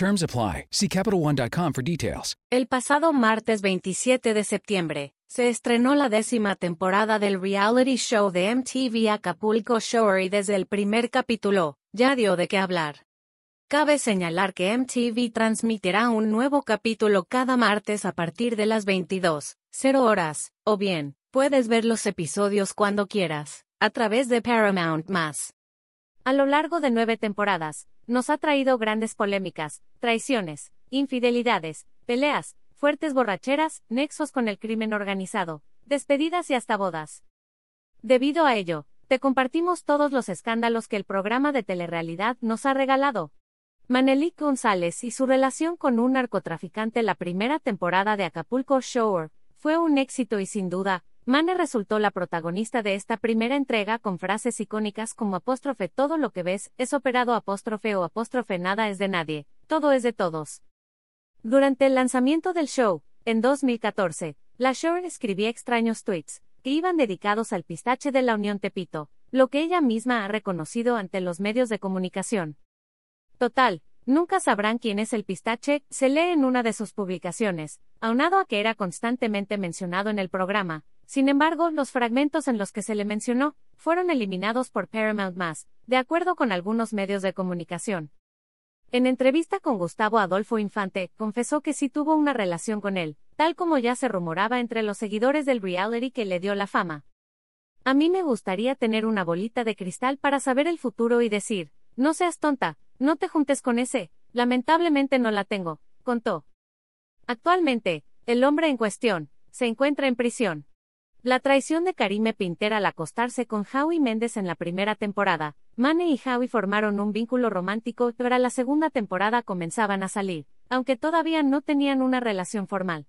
Terms apply. See CapitalOne.com for details. El pasado martes 27 de septiembre, se estrenó la décima temporada del reality show de MTV Acapulco Shore y desde el primer capítulo, ya dio de qué hablar. Cabe señalar que MTV transmitirá un nuevo capítulo cada martes a partir de las 22.00 horas, o bien, puedes ver los episodios cuando quieras, a través de Paramount+. A lo largo de nueve temporadas, nos ha traído grandes polémicas, traiciones, infidelidades, peleas, fuertes borracheras, nexos con el crimen organizado, despedidas y hasta bodas. Debido a ello, te compartimos todos los escándalos que el programa de telerrealidad nos ha regalado. Manelik González y su relación con un narcotraficante la primera temporada de Acapulco Shore fue un éxito y sin duda, Mane resultó la protagonista de esta primera entrega con frases icónicas como apóstrofe todo lo que ves es operado apóstrofe o apóstrofe nada es de nadie, todo es de todos. Durante el lanzamiento del show, en 2014, la Shore escribía extraños tweets, que iban dedicados al pistache de la Unión Tepito, lo que ella misma ha reconocido ante los medios de comunicación. Total, nunca sabrán quién es el pistache, se lee en una de sus publicaciones, aunado a que era constantemente mencionado en el programa, sin embargo, los fragmentos en los que se le mencionó fueron eliminados por Paramount Más, de acuerdo con algunos medios de comunicación. En entrevista con Gustavo Adolfo Infante, confesó que sí tuvo una relación con él, tal como ya se rumoraba entre los seguidores del reality que le dio la fama. A mí me gustaría tener una bolita de cristal para saber el futuro y decir, no seas tonta, no te juntes con ese, lamentablemente no la tengo, contó. Actualmente, el hombre en cuestión, se encuentra en prisión. La traición de Karime Pinter al acostarse con Howie Méndez en la primera temporada, Mane y Howie formaron un vínculo romántico, pero la segunda temporada comenzaban a salir, aunque todavía no tenían una relación formal.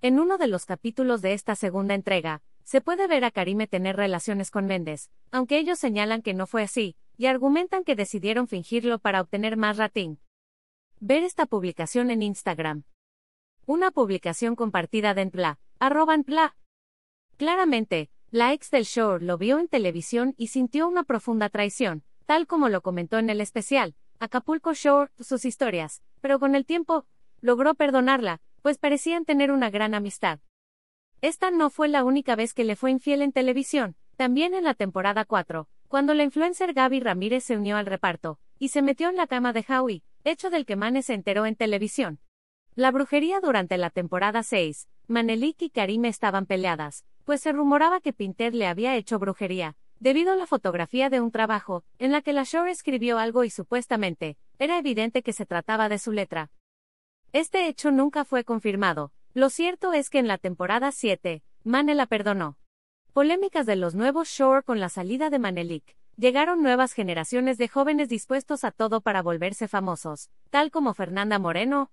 En uno de los capítulos de esta segunda entrega, se puede ver a Karime tener relaciones con Méndez, aunque ellos señalan que no fue así, y argumentan que decidieron fingirlo para obtener más rating. Ver esta publicación en Instagram. Una publicación compartida de Enpla, arroba Enpla, Claramente, la ex del show lo vio en televisión y sintió una profunda traición, tal como lo comentó en el especial, Acapulco Shore, sus historias, pero con el tiempo, logró perdonarla, pues parecían tener una gran amistad. Esta no fue la única vez que le fue infiel en televisión, también en la temporada 4, cuando la influencer Gaby Ramírez se unió al reparto, y se metió en la cama de Howie, hecho del que Mane se enteró en televisión. La brujería durante la temporada 6, Manelik y Karime estaban peleadas, pues se rumoraba que Pinter le había hecho brujería, debido a la fotografía de un trabajo, en la que la Shore escribió algo y supuestamente, era evidente que se trataba de su letra. Este hecho nunca fue confirmado, lo cierto es que en la temporada 7, Mane la perdonó. Polémicas de los nuevos Shore con la salida de Manelik. Llegaron nuevas generaciones de jóvenes dispuestos a todo para volverse famosos, tal como Fernanda Moreno,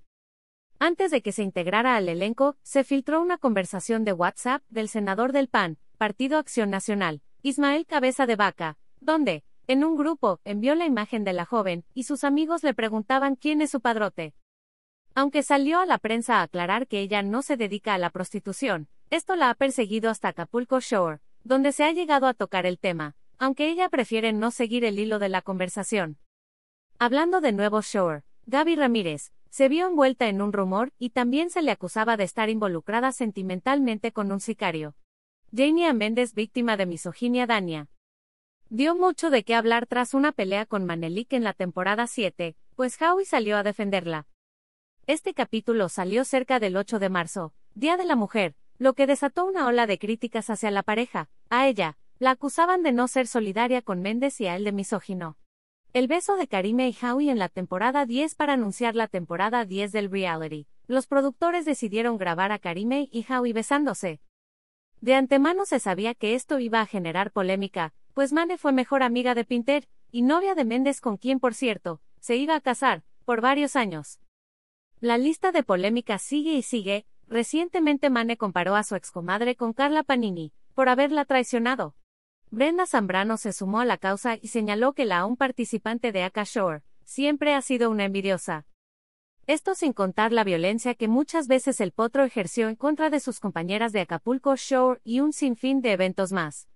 antes de que se integrara al elenco, se filtró una conversación de WhatsApp del senador del PAN, Partido Acción Nacional, Ismael Cabeza de Vaca, donde, en un grupo, envió la imagen de la joven, y sus amigos le preguntaban quién es su padrote. Aunque salió a la prensa a aclarar que ella no se dedica a la prostitución, esto la ha perseguido hasta Acapulco Shore, donde se ha llegado a tocar el tema, aunque ella prefiere no seguir el hilo de la conversación. Hablando de nuevo Shore, Gaby Ramírez, se vio envuelta en un rumor y también se le acusaba de estar involucrada sentimentalmente con un sicario. Jania Méndez, víctima de misoginia Dania. Dio mucho de qué hablar tras una pelea con Manelik en la temporada 7, pues Howie salió a defenderla. Este capítulo salió cerca del 8 de marzo, Día de la Mujer, lo que desató una ola de críticas hacia la pareja. A ella, la acusaban de no ser solidaria con Méndez y a él de misógino. El beso de Karime y Howie en la temporada 10 para anunciar la temporada 10 del reality. Los productores decidieron grabar a Karime y Howie besándose. De antemano se sabía que esto iba a generar polémica, pues Mane fue mejor amiga de Pinter, y novia de Méndez con quien por cierto, se iba a casar, por varios años. La lista de polémicas sigue y sigue, Recientemente Mane comparó a su excomadre con Carla Panini, por haberla traicionado. Brenda Zambrano se sumó a la causa y señaló que la aún participante de Aka Shore siempre ha sido una envidiosa. Esto sin contar la violencia que muchas veces el potro ejerció en contra de sus compañeras de Acapulco Shore y un sinfín de eventos más.